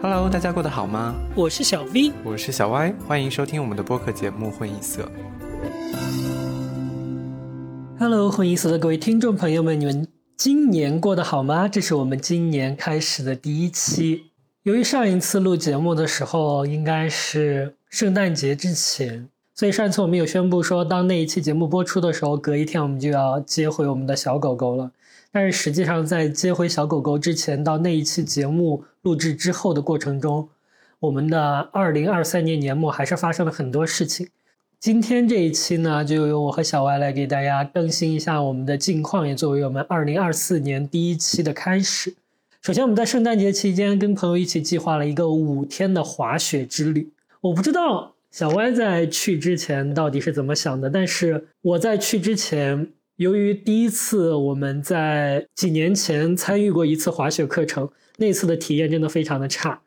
Hello，大家过得好吗？我是小 V，我是小 Y，欢迎收听我们的播客节目《混音色》。Hello，混音色的各位听众朋友们，你们今年过得好吗？这是我们今年开始的第一期。由于上一次录节目的时候应该是圣诞节之前，所以上一次我们有宣布说，当那一期节目播出的时候，隔一天我们就要接回我们的小狗狗了。但是实际上，在接回小狗狗之前，到那一期节目录制之后的过程中，我们的二零二三年年末还是发生了很多事情。今天这一期呢，就由我和小歪来给大家更新一下我们的近况，也作为我们二零二四年第一期的开始。首先，我们在圣诞节期间跟朋友一起计划了一个五天的滑雪之旅。我不知道小歪在去之前到底是怎么想的，但是我在去之前。由于第一次我们在几年前参与过一次滑雪课程，那次的体验真的非常的差，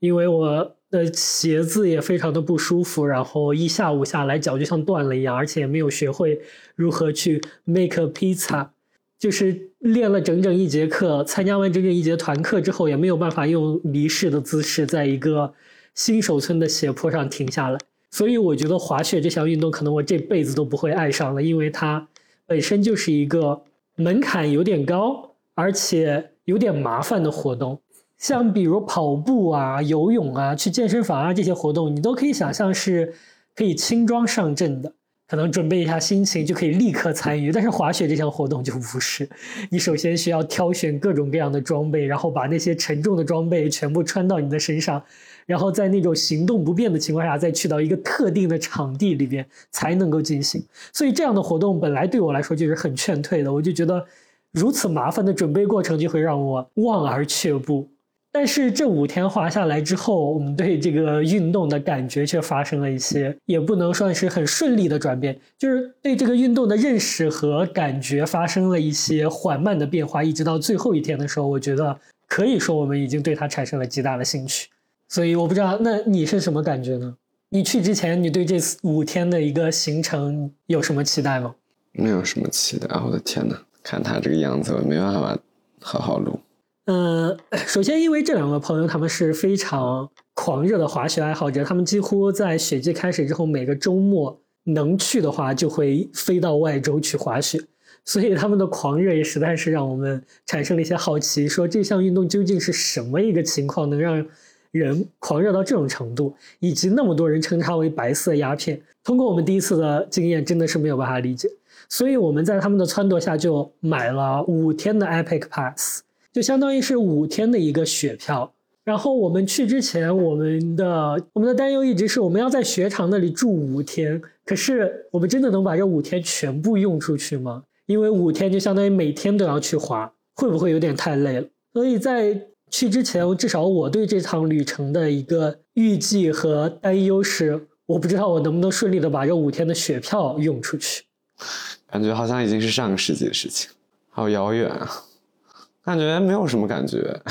因为我的鞋子也非常的不舒服，然后一下午下来脚就像断了一样，而且也没有学会如何去 make a pizza，就是练了整整一节课，参加完整整一节团课之后，也没有办法用离式的姿势在一个新手村的斜坡上停下来，所以我觉得滑雪这项运动可能我这辈子都不会爱上了，因为它。本身就是一个门槛有点高，而且有点麻烦的活动。像比如跑步啊、游泳啊、去健身房啊这些活动，你都可以想象是可以轻装上阵的，可能准备一下心情就可以立刻参与。但是滑雪这项活动就不是，你首先需要挑选各种各样的装备，然后把那些沉重的装备全部穿到你的身上。然后在那种行动不便的情况下，再去到一个特定的场地里边才能够进行。所以这样的活动本来对我来说就是很劝退的。我就觉得如此麻烦的准备过程就会让我望而却步。但是这五天滑下来之后，我们对这个运动的感觉却发生了一些，也不能算是很顺利的转变，就是对这个运动的认识和感觉发生了一些缓慢的变化。一直到最后一天的时候，我觉得可以说我们已经对它产生了极大的兴趣。所以我不知道，那你是什么感觉呢？你去之前，你对这五天的一个行程有什么期待吗？没有什么期待。我的天哪，看他这个样子，我没办法好好录。嗯，首先，因为这两个朋友他们是非常狂热的滑雪爱好者，他们几乎在雪季开始之后，每个周末能去的话，就会飞到外州去滑雪。所以他们的狂热也实在是让我们产生了一些好奇，说这项运动究竟是什么一个情况，能让。人狂热到这种程度，以及那么多人称它为白色鸦片，通过我们第一次的经验，真的是没有办法理解。所以我们在他们的撺掇下，就买了五天的 Epic Pass，就相当于是五天的一个雪票。然后我们去之前，我们的我们的担忧一直是我们要在雪场那里住五天，可是我们真的能把这五天全部用出去吗？因为五天就相当于每天都要去滑，会不会有点太累了？所以在去之前，至少我对这趟旅程的一个预计和担忧是，我不知道我能不能顺利的把这五天的雪票用出去。感觉好像已经是上个世纪的事情，好遥远啊！感觉没有什么感觉。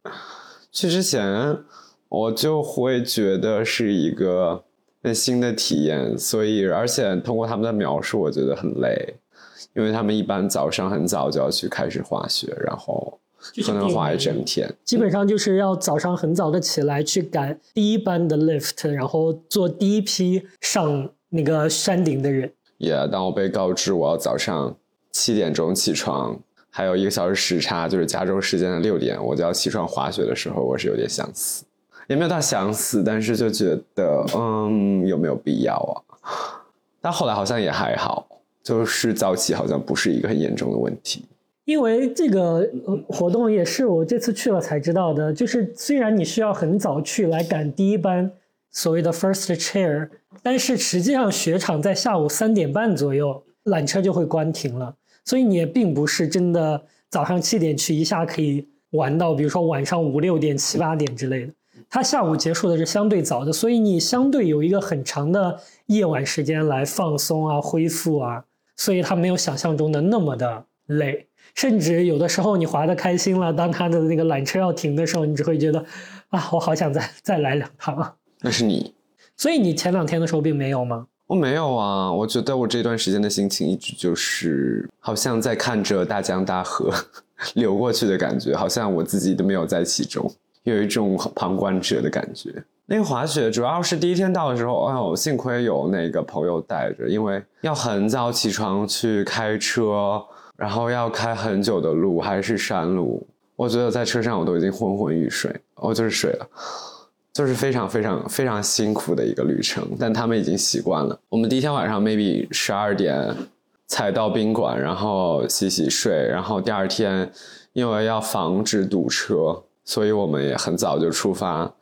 去之前我就会觉得是一个很新的体验，所以而且通过他们的描述，我觉得很累，因为他们一般早上很早就要去开始滑雪，然后。可能滑一整天，基本上就是要早上很早的起来去赶第一班的 lift，然后做第一批上那个山顶的人。也当我被告知我要早上七点钟起床，还有一个小时时差，就是加州时间的六点，我就要起床滑雪的时候，我是有点想死，也没有到想死，但是就觉得，嗯，有没有必要啊？但后来好像也还好，就是早起好像不是一个很严重的问题。因为这个活动也是我这次去了才知道的，就是虽然你需要很早去来赶第一班所谓的 first chair，但是实际上雪场在下午三点半左右缆车就会关停了，所以你也并不是真的早上七点去一下可以玩到，比如说晚上五六点、七八点之类的。它下午结束的是相对早的，所以你相对有一个很长的夜晚时间来放松啊、恢复啊，所以它没有想象中的那么的累。甚至有的时候你滑的开心了，当他的那个缆车要停的时候，你只会觉得，啊，我好想再再来两趟啊。那是你，所以你前两天的时候并没有吗？我没有啊，我觉得我这段时间的心情一直就是好像在看着大江大河，流过去的感觉，好像我自己都没有在其中，有一种旁观者的感觉。那个滑雪主要是第一天到的时候，哎呦，幸亏有那个朋友带着，因为要很早起床去开车，然后要开很久的路，还是山路。我觉得在车上我都已经昏昏欲睡，我就是睡了，就是非常非常非常辛苦的一个旅程。但他们已经习惯了。我们第一天晚上 maybe 十二点才到宾馆，然后洗洗睡，然后第二天因为要防止堵车，所以我们也很早就出发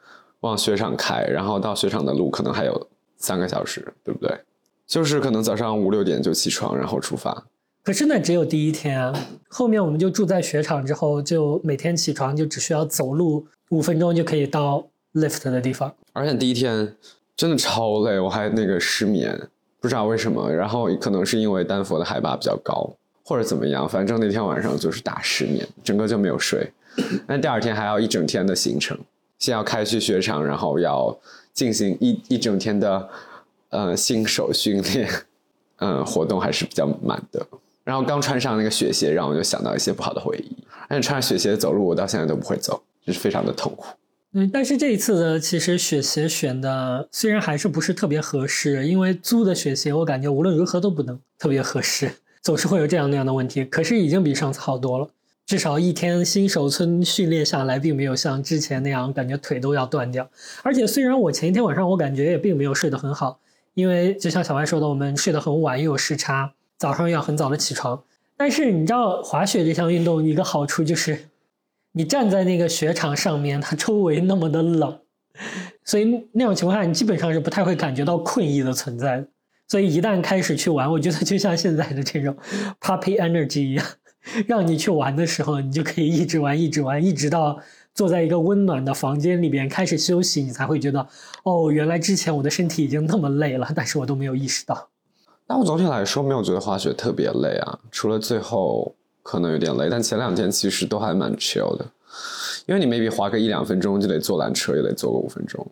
往雪场开，然后到雪场的路可能还有三个小时，对不对？就是可能早上五六点就起床，然后出发。可是那只有第一天啊，后面我们就住在雪场，之后就每天起床就只需要走路五分钟就可以到 lift 的地方。而且第一天真的超累，我还那个失眠，不知道为什么。然后可能是因为丹佛的海拔比较高，或者怎么样，反正那天晚上就是大失眠，整个就没有睡。那第二天还要一整天的行程，先要开去雪场，然后要进行一一整天的呃新手训练，嗯，活动还是比较满的。然后刚穿上那个雪鞋，让我就想到一些不好的回忆。而且穿雪鞋走路，我到现在都不会走，就是非常的痛苦。嗯，但是这一次的其实雪鞋选的虽然还是不是特别合适，因为租的雪鞋我感觉无论如何都不能特别合适，总是会有这样那样的问题。可是已经比上次好多了，至少一天新手村训练下来，并没有像之前那样感觉腿都要断掉。而且虽然我前一天晚上我感觉也并没有睡得很好，因为就像小歪说的，我们睡得很晚又有时差。早上要很早的起床，但是你知道滑雪这项运动一个好处就是，你站在那个雪场上面，它周围那么的冷，所以那种情况下你基本上是不太会感觉到困意的存在。所以一旦开始去玩，我觉得就像现在的这种 puppy energy 一样，让你去玩的时候，你就可以一直玩，一直玩，一直到坐在一个温暖的房间里边开始休息，你才会觉得哦，原来之前我的身体已经那么累了，但是我都没有意识到。但我总体来说没有觉得滑雪特别累啊，除了最后可能有点累，但前两天其实都还蛮 chill 的，因为你 maybe 滑个一两分钟就得坐缆车，也得坐个五分钟。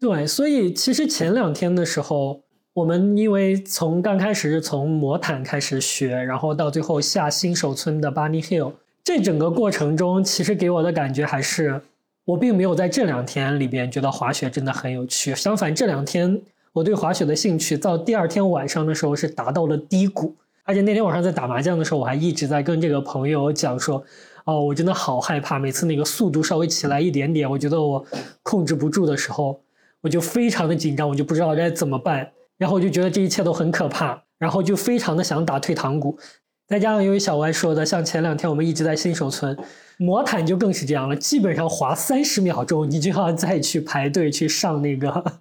对，所以其实前两天的时候，我们因为从刚开始是从魔毯开始学，然后到最后下新手村的 Bunny Hill，这整个过程中，其实给我的感觉还是，我并没有在这两天里边觉得滑雪真的很有趣，相反这两天。我对滑雪的兴趣到第二天晚上的时候是达到了低谷，而且那天晚上在打麻将的时候，我还一直在跟这个朋友讲说，哦，我真的好害怕，每次那个速度稍微起来一点点，我觉得我控制不住的时候，我就非常的紧张，我就不知道该怎么办，然后我就觉得这一切都很可怕，然后就非常的想打退堂鼓，再加上由于小歪说的，像前两天我们一直在新手村，魔毯就更是这样了，基本上滑三十秒钟，你就要再去排队去上那个。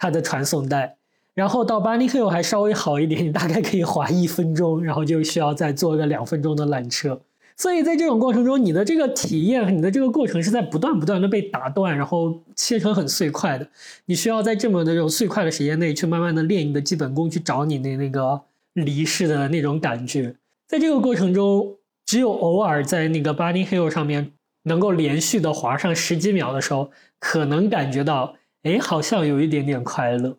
它的传送带，然后到 Bunny Hill 还稍微好一点，你 大概可以滑一分钟，然后就需要再坐个两分钟的缆车。所以在这种过程中，你的这个体验，你的这个过程是在不断不断的被打断，然后切成很碎块的。你需要在这么的这种碎块的时间内，去慢慢的练你的基本功，去找你的那个离世的那种感觉。在这个过程中，只有偶尔在那个 Bunny Hill 上面能够连续的滑上十几秒的时候，可能感觉到。哎，好像有一点点快乐，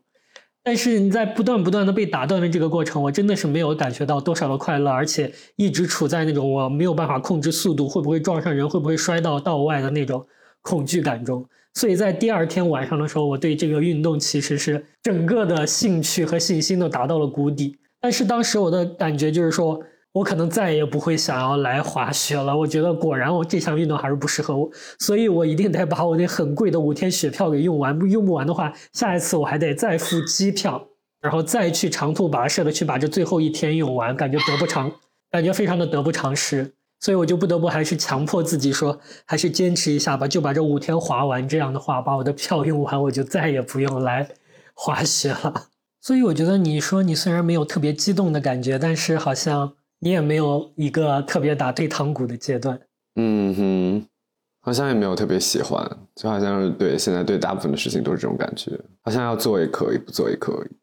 但是你在不断不断的被打断的这个过程，我真的是没有感觉到多少的快乐，而且一直处在那种我没有办法控制速度，会不会撞上人，会不会摔到道外的那种恐惧感中。所以在第二天晚上的时候，我对这个运动其实是整个的兴趣和信心都达到了谷底。但是当时我的感觉就是说。我可能再也不会想要来滑雪了。我觉得果然我这项运动还是不适合我，所以我一定得把我那很贵的五天雪票给用完。不用不完的话，下一次我还得再付机票，然后再去长途跋涉的去把这最后一天用完，感觉得不偿，感觉非常的得不偿失。所以我就不得不还是强迫自己说，还是坚持一下吧，就把这五天滑完。这样的话，把我的票用完，我就再也不用来滑雪了。所以我觉得你说你虽然没有特别激动的感觉，但是好像。你也没有一个特别打退堂鼓的阶段，嗯哼，好像也没有特别喜欢，就好像是对现在对大部分的事情都是这种感觉，好像要做也可以，不做也可以。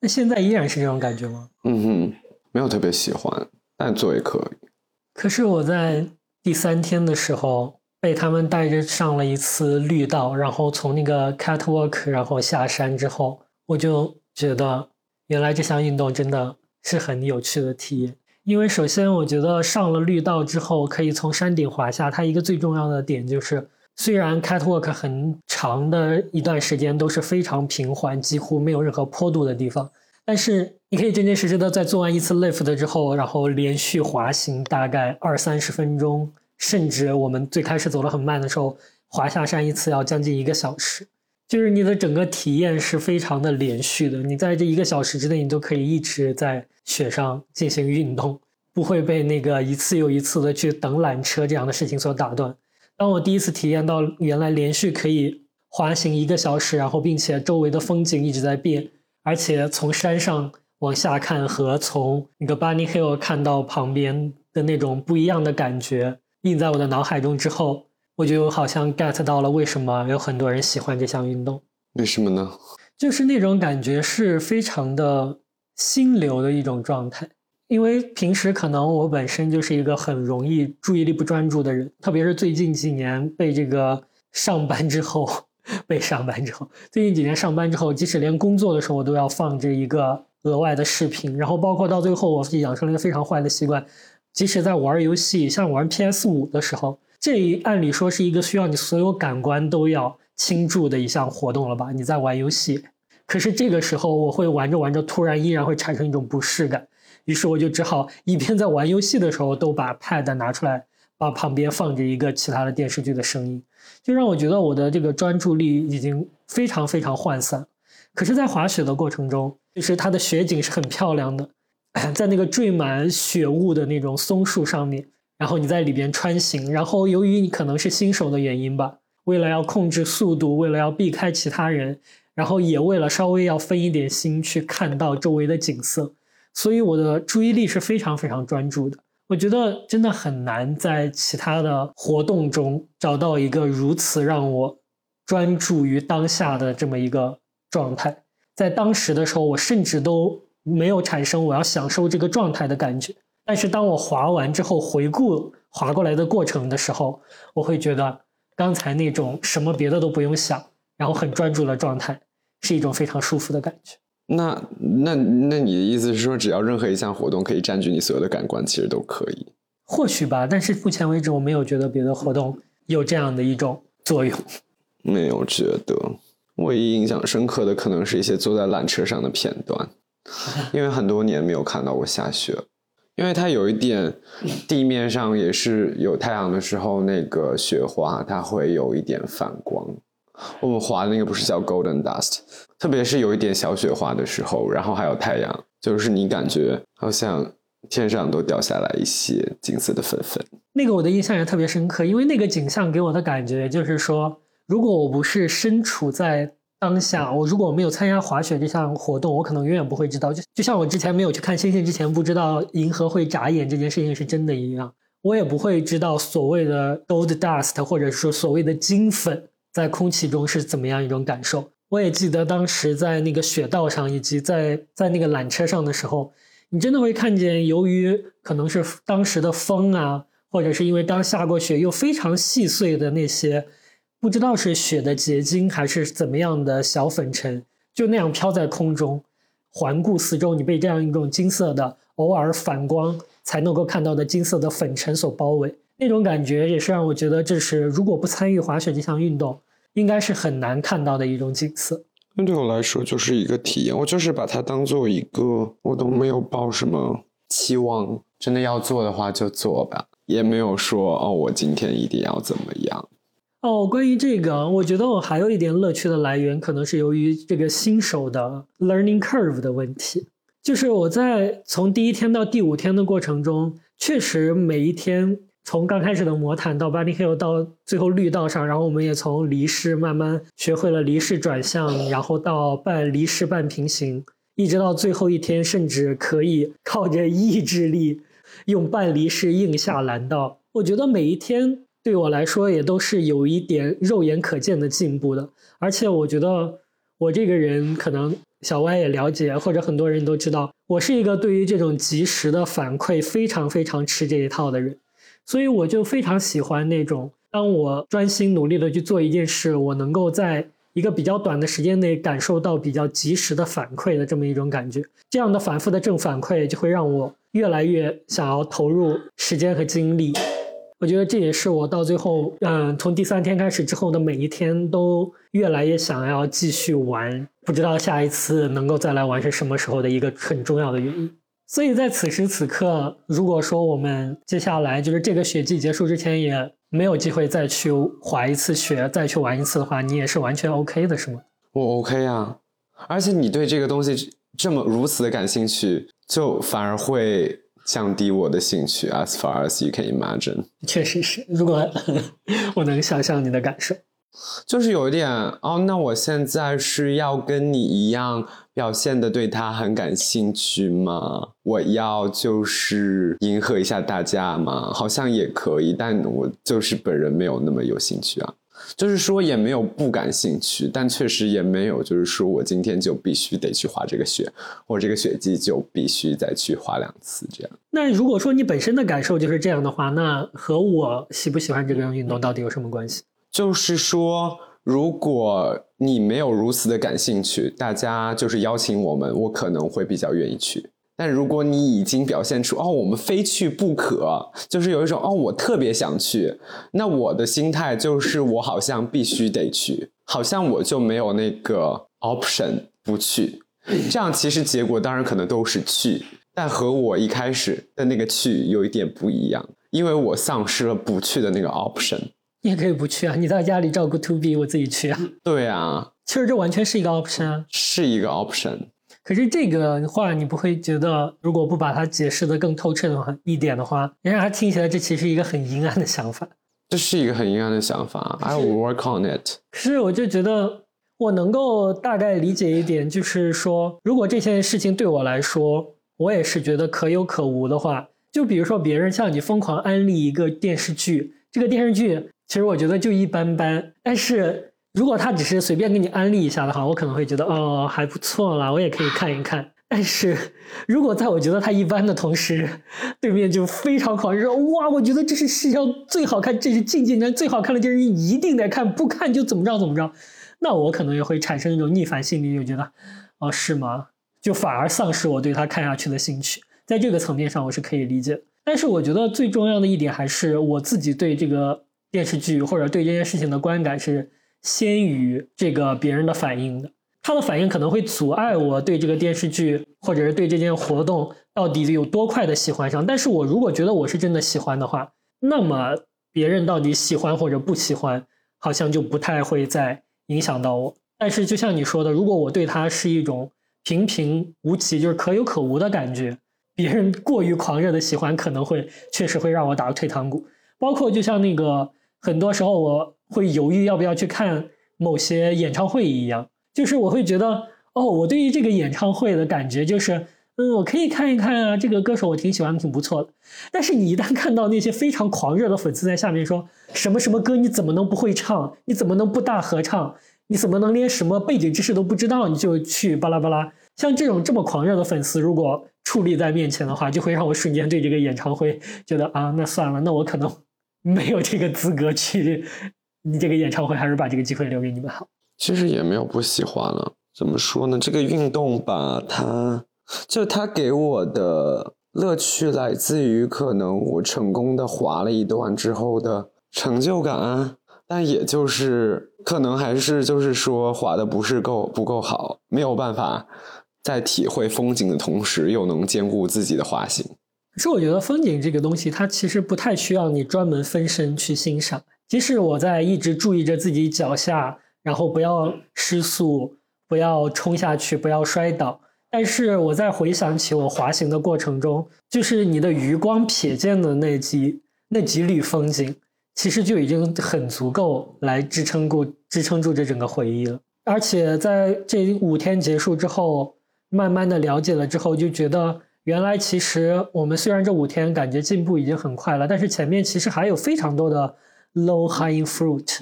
那现在依然是这种感觉吗？嗯哼，没有特别喜欢，但做也可以。可是我在第三天的时候被他们带着上了一次绿道，然后从那个 catwalk 然后下山之后，我就觉得原来这项运动真的是很有趣的体验。因为首先我觉得上了绿道之后可以从山顶滑下，它一个最重要的点就是，虽然 catwalk 很长的一段时间都是非常平缓，几乎没有任何坡度的地方，但是你可以真真实实的在做完一次 lift 之后，然后连续滑行大概二三十分钟，甚至我们最开始走的很慢的时候，滑下山一次要将近一个小时。就是你的整个体验是非常的连续的，你在这一个小时之内，你都可以一直在雪上进行运动，不会被那个一次又一次的去等缆车这样的事情所打断。当我第一次体验到原来连续可以滑行一个小时，然后并且周围的风景一直在变，而且从山上往下看和从那个 Bunny Hill 看到旁边的那种不一样的感觉印在我的脑海中之后。我就好像 get 到了为什么有很多人喜欢这项运动。为什么呢？就是那种感觉是非常的心流的一种状态。因为平时可能我本身就是一个很容易注意力不专注的人，特别是最近几年被这个上班之后，被上班之后，最近几年上班之后，即使连工作的时候我都要放这一个额外的视频，然后包括到最后，我自己养成了一个非常坏的习惯，即使在玩游戏，像玩 PS 五的时候。这按理说是一个需要你所有感官都要倾注的一项活动了吧？你在玩游戏，可是这个时候我会玩着玩着，突然依然会产生一种不适感，于是我就只好一边在玩游戏的时候都把 pad 拿出来，把旁边放着一个其他的电视剧的声音，就让我觉得我的这个专注力已经非常非常涣散。可是，在滑雪的过程中，就是它的雪景是很漂亮的，在那个缀满雪雾的那种松树上面。然后你在里边穿行，然后由于你可能是新手的原因吧，为了要控制速度，为了要避开其他人，然后也为了稍微要分一点心去看到周围的景色，所以我的注意力是非常非常专注的。我觉得真的很难在其他的活动中找到一个如此让我专注于当下的这么一个状态。在当时的时候，我甚至都没有产生我要享受这个状态的感觉。但是当我滑完之后，回顾滑过来的过程的时候，我会觉得刚才那种什么别的都不用想，然后很专注的状态，是一种非常舒服的感觉。那那那你的意思是说，只要任何一项活动可以占据你所有的感官，其实都可以？或许吧，但是目前为止我没有觉得别的活动有这样的一种作用。没有觉得，唯一印象深刻的可能是一些坐在缆车上的片段，因为很多年没有看到过下雪。因为它有一点，地面上也是有太阳的时候，那个雪花它会有一点反光。我们滑的那个不是叫 Golden Dust，特别是有一点小雪花的时候，然后还有太阳，就是你感觉好像天上都掉下来一些金色的粉粉。那个我的印象也特别深刻，因为那个景象给我的感觉就是说，如果我不是身处在。当下，我如果没有参加滑雪这项活动，我可能永远不会知道。就就像我之前没有去看星星之前，不知道银河会眨眼这件事情是真的一样，我也不会知道所谓的 gold dust，或者说所谓的金粉在空气中是怎么样一种感受。我也记得当时在那个雪道上，以及在在那个缆车上的时候，你真的会看见，由于可能是当时的风啊，或者是因为刚下过雪又非常细碎的那些。不知道是雪的结晶还是怎么样的小粉尘，就那样飘在空中，环顾四周，你被这样一种金色的、偶尔反光才能够看到的金色的粉尘所包围，那种感觉也是让我觉得这是如果不参与滑雪这项运动，应该是很难看到的一种景色。那对我来说就是一个体验，我就是把它当做一个，我都没有抱什么期望，真的要做的话就做吧，也没有说哦，我今天一定要怎么样。哦，关于这个，我觉得我还有一点乐趣的来源，可能是由于这个新手的 learning curve 的问题。就是我在从第一天到第五天的过程中，确实每一天从刚开始的魔毯到 bunny hill 到最后绿道上，然后我们也从离式慢慢学会了离式转向，然后到半离式半平行，一直到最后一天，甚至可以靠着意志力用半离式硬下蓝道。我觉得每一天。对我来说，也都是有一点肉眼可见的进步的。而且，我觉得我这个人，可能小歪也了解，或者很多人都知道，我是一个对于这种及时的反馈非常非常吃这一套的人。所以，我就非常喜欢那种，当我专心努力的去做一件事，我能够在一个比较短的时间内感受到比较及时的反馈的这么一种感觉。这样的反复的正反馈就会让我越来越想要投入时间和精力。我觉得这也是我到最后，嗯，从第三天开始之后的每一天都越来越想要继续玩，不知道下一次能够再来玩是什么时候的一个很重要的原因。所以在此时此刻，如果说我们接下来就是这个雪季结束之前也没有机会再去滑一次雪，再去玩一次的话，你也是完全 OK 的，是吗？我 OK 啊，而且你对这个东西这么如此的感兴趣，就反而会。降低我的兴趣，as far as you can imagine。确实是，如果我能想象你的感受，就是有一点哦，那我现在是要跟你一样表现的对他很感兴趣吗？我要就是迎合一下大家吗？好像也可以，但我就是本人没有那么有兴趣啊。就是说也没有不感兴趣，但确实也没有就是说我今天就必须得去滑这个雪，或者这个雪季就必须再去滑两次这样。那如果说你本身的感受就是这样的话，那和我喜不喜欢这个运动到底有什么关系？就是说，如果你没有如此的感兴趣，大家就是邀请我们，我可能会比较愿意去。但如果你已经表现出哦，我们非去不可，就是有一种哦，我特别想去，那我的心态就是我好像必须得去，好像我就没有那个 option 不去。这样其实结果当然可能都是去，但和我一开始的那个去有一点不一样，因为我丧失了不去的那个 option。你也可以不去啊，你到家里照顾 to B，我自己去啊。对啊，其实这完全是一个 option 啊，是一个 option。可是这个话，你不会觉得，如果不把它解释的更透彻的话一点的话，人家听起来这其实一个很阴暗的想法。这是一个很阴暗的想法，I will work on it。可是，我就觉得我能够大概理解一点，就是说，如果这件事情对我来说，我也是觉得可有可无的话，就比如说别人向你疯狂安利一个电视剧，这个电视剧其实我觉得就一般般，但是。如果他只是随便给你安利一下的话，我可能会觉得哦还不错啦，我也可以看一看。但是如果在我觉得他一般的同时，对面就非常狂热，哇，我觉得这是世上最好看，这是近几年最好看的电视剧，一定得看，不看就怎么着怎么着，那我可能也会产生一种逆反心理，就觉得哦是吗？就反而丧失我对他看下去的兴趣。在这个层面上，我是可以理解。但是我觉得最重要的一点还是我自己对这个电视剧或者对这件事情的观感是。先于这个别人的反应的，他的反应可能会阻碍我对这个电视剧或者是对这件活动到底有多快的喜欢上。但是我如果觉得我是真的喜欢的话，那么别人到底喜欢或者不喜欢，好像就不太会再影响到我。但是就像你说的，如果我对他是一种平平无奇，就是可有可无的感觉，别人过于狂热的喜欢可能会确实会让我打退堂鼓。包括就像那个很多时候我。会犹豫要不要去看某些演唱会一样，就是我会觉得，哦，我对于这个演唱会的感觉就是，嗯，我可以看一看啊，这个歌手我挺喜欢，挺不错的。但是你一旦看到那些非常狂热的粉丝在下面说什么什么歌你怎么能不会唱？你怎么能不大合唱？你怎么能连什么背景知识都不知道你就去巴拉巴拉？像这种这么狂热的粉丝，如果矗立在面前的话，就会让我瞬间对这个演唱会觉得啊，那算了，那我可能没有这个资格去。你这个演唱会还是把这个机会留给你们好。其实也没有不喜欢了，怎么说呢？这个运动吧，它就它给我的乐趣来自于可能我成功的滑了一段之后的成就感，但也就是可能还是就是说滑的不是够不够好，没有办法在体会风景的同时又能兼顾自己的滑行。可是我觉得风景这个东西，它其实不太需要你专门分身去欣赏。即使我在一直注意着自己脚下，然后不要失速，不要冲下去，不要摔倒，但是我在回想起我滑行的过程中，就是你的余光瞥见的那几那几缕风景，其实就已经很足够来支撑过支撑住这整个回忆了。而且在这五天结束之后，慢慢的了解了之后，就觉得原来其实我们虽然这五天感觉进步已经很快了，但是前面其实还有非常多的。Low hanging fruit，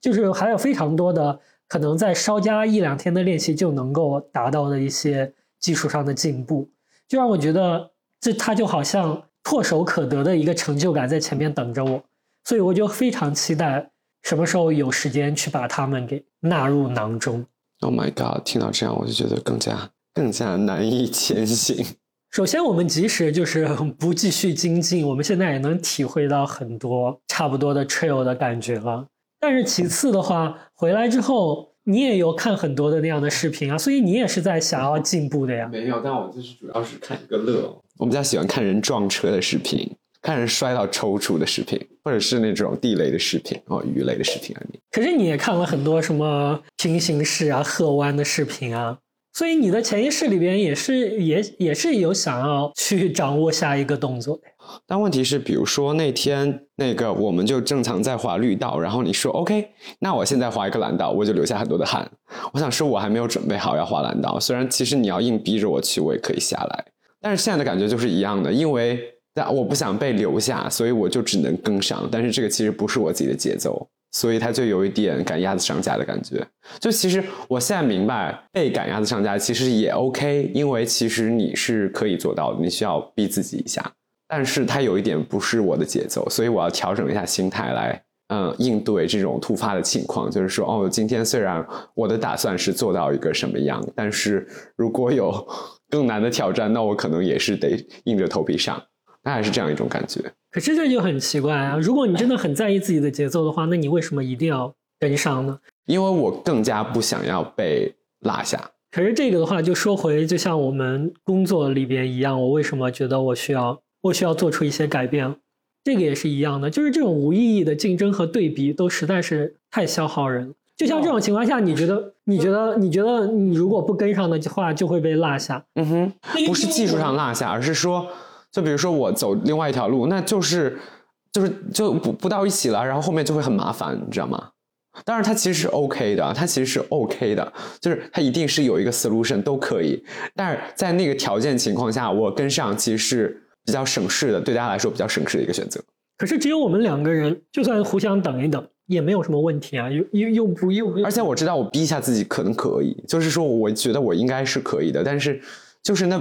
就是还有非常多的可能，在稍加一两天的练习就能够达到的一些技术上的进步，就让我觉得这它就好像唾手可得的一个成就感在前面等着我，所以我就非常期待什么时候有时间去把他们给纳入囊中。Oh my god！听到这样我就觉得更加更加难以前行。首先，我们即使就是 不继续精进，我们现在也能体会到很多差不多的 trail 的感觉了。但是其次的话，回来之后你也有看很多的那样的视频啊，所以你也是在想要进步的呀。没有，但我就是主要是看一个乐。我比较喜欢看人撞车的视频，看人摔到抽搐的视频，或者是那种地雷的视频哦，鱼雷的视频啊。你可是你也看了很多什么平行式啊、侧弯的视频啊，所以你的潜意识里边也是也也是有想要去掌握下一个动作的。但问题是，比如说那天那个我们就正常在滑绿道，然后你说 OK，那我现在滑一个蓝道，我就留下很多的汗。我想说，我还没有准备好要滑蓝道，虽然其实你要硬逼着我去，我也可以下来。但是现在的感觉就是一样的，因为但我不想被留下，所以我就只能跟上。但是这个其实不是我自己的节奏，所以他就有一点赶鸭子上架的感觉。就其实我现在明白，被赶鸭子上架其实也 OK，因为其实你是可以做到的，你需要逼自己一下。但是它有一点不是我的节奏，所以我要调整一下心态来，嗯，应对这种突发的情况。就是说，哦，今天虽然我的打算是做到一个什么样，但是如果有更难的挑战，那我可能也是得硬着头皮上。大概是这样一种感觉。可是这就很奇怪啊！如果你真的很在意自己的节奏的话，那你为什么一定要跟上呢？因为我更加不想要被落下。可是这个的话，就说回就像我们工作里边一样，我为什么觉得我需要我需要做出一些改变？这个也是一样的，就是这种无意义的竞争和对比，都实在是太消耗人了。就像这种情况下，你觉得你觉得你觉得你如果不跟上的话，就会被落下。嗯哼，不是技术上落下，而是说，就比如说我走另外一条路，那就是就是就不不到一起了，然后后面就会很麻烦，你知道吗？当然，它其实是 OK 的，它其实是 OK 的，就是它一定是有一个 solution 都可以。但是在那个条件情况下，我跟上其实是比较省事的，对大家来说比较省事的一个选择。可是只有我们两个人，就算互相等一等，也没有什么问题啊，又又又不又而且我知道我逼一下自己可能可以，就是说我觉得我应该是可以的，但是就是那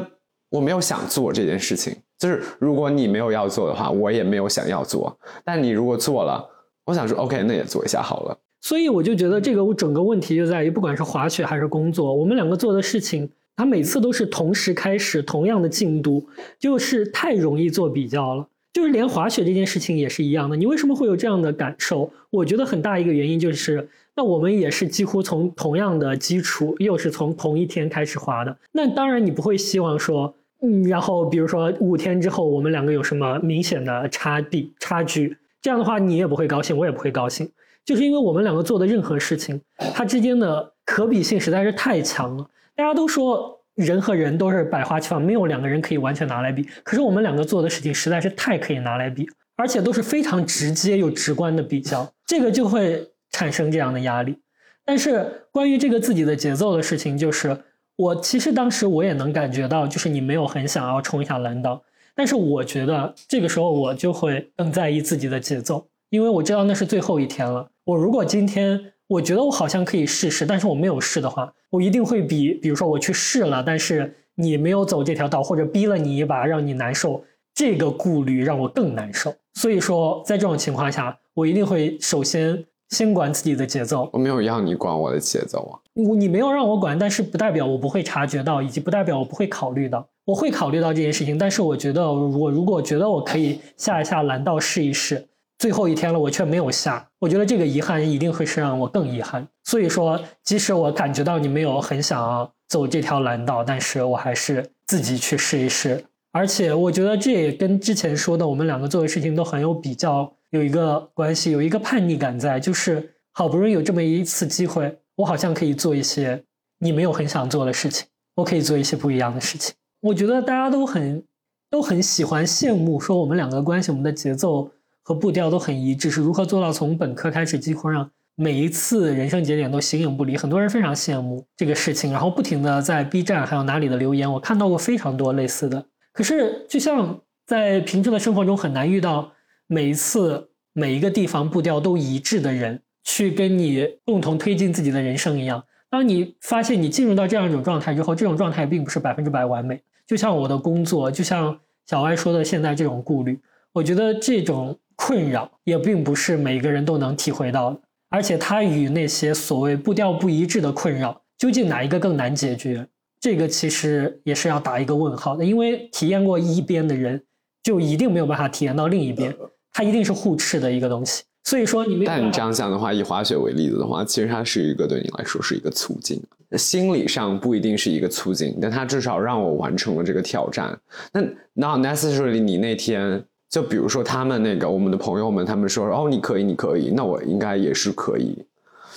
我没有想做这件事情。就是如果你没有要做的话，我也没有想要做。但你如果做了，我想说 OK，那也做一下好了。所以我就觉得这个我整个问题就在于，不管是滑雪还是工作，我们两个做的事情，它每次都是同时开始，同样的进度，就是太容易做比较了。就是连滑雪这件事情也是一样的。你为什么会有这样的感受？我觉得很大一个原因就是，那我们也是几乎从同样的基础，又是从同一天开始滑的。那当然你不会希望说，嗯，然后比如说五天之后我们两个有什么明显的差别差距，这样的话你也不会高兴，我也不会高兴。就是因为我们两个做的任何事情，它之间的可比性实在是太强了。大家都说人和人都是百花齐放，没有两个人可以完全拿来比。可是我们两个做的事情实在是太可以拿来比，而且都是非常直接又直观的比较，这个就会产生这样的压力。但是关于这个自己的节奏的事情，就是我其实当时我也能感觉到，就是你没有很想要冲一下蓝道，但是我觉得这个时候我就会更在意自己的节奏。因为我知道那是最后一天了。我如果今天我觉得我好像可以试试，但是我没有试的话，我一定会比，比如说我去试了，但是你没有走这条道，或者逼了你一把让你难受，这个顾虑让我更难受。所以说，在这种情况下，我一定会首先先管自己的节奏。我没有要你管我的节奏啊，我你没有让我管，但是不代表我不会察觉到，以及不代表我不会考虑到。我会考虑到这件事情，但是我觉得我如果觉得我可以下一下蓝道试一试。最后一天了，我却没有下，我觉得这个遗憾一定会是让我更遗憾。所以说，即使我感觉到你没有很想要走这条蓝道，但是我还是自己去试一试。而且我觉得这也跟之前说的我们两个做的事情都很有比较，有一个关系，有一个叛逆感在，就是好不容易有这么一次机会，我好像可以做一些你没有很想做的事情，我可以做一些不一样的事情。我觉得大家都很都很喜欢羡慕说我们两个关系，我们的节奏。和步调都很一致，是如何做到从本科开始，几乎让每一次人生节点都形影不离？很多人非常羡慕这个事情，然后不停的在 B 站还有哪里的留言，我看到过非常多类似的。可是，就像在平时的生活中很难遇到每一次每一个地方步调都一致的人，去跟你共同推进自己的人生一样。当你发现你进入到这样一种状态之后，这种状态并不是百分之百完美。就像我的工作，就像小歪说的，现在这种顾虑，我觉得这种。困扰也并不是每个人都能体会到的，而且它与那些所谓步调不一致的困扰，究竟哪一个更难解决？这个其实也是要打一个问号的，因为体验过一边的人，就一定没有办法体验到另一边，它一定是互斥的一个东西。所以说，你但你这样想的话，以滑雪为例子的话，其实它是一个对你来说是一个促进，心理上不一定是一个促进，但它至少让我完成了这个挑战。那 not necessarily 你那天。就比如说他们那个我们的朋友们，他们说哦你可以你可以，那我应该也是可以。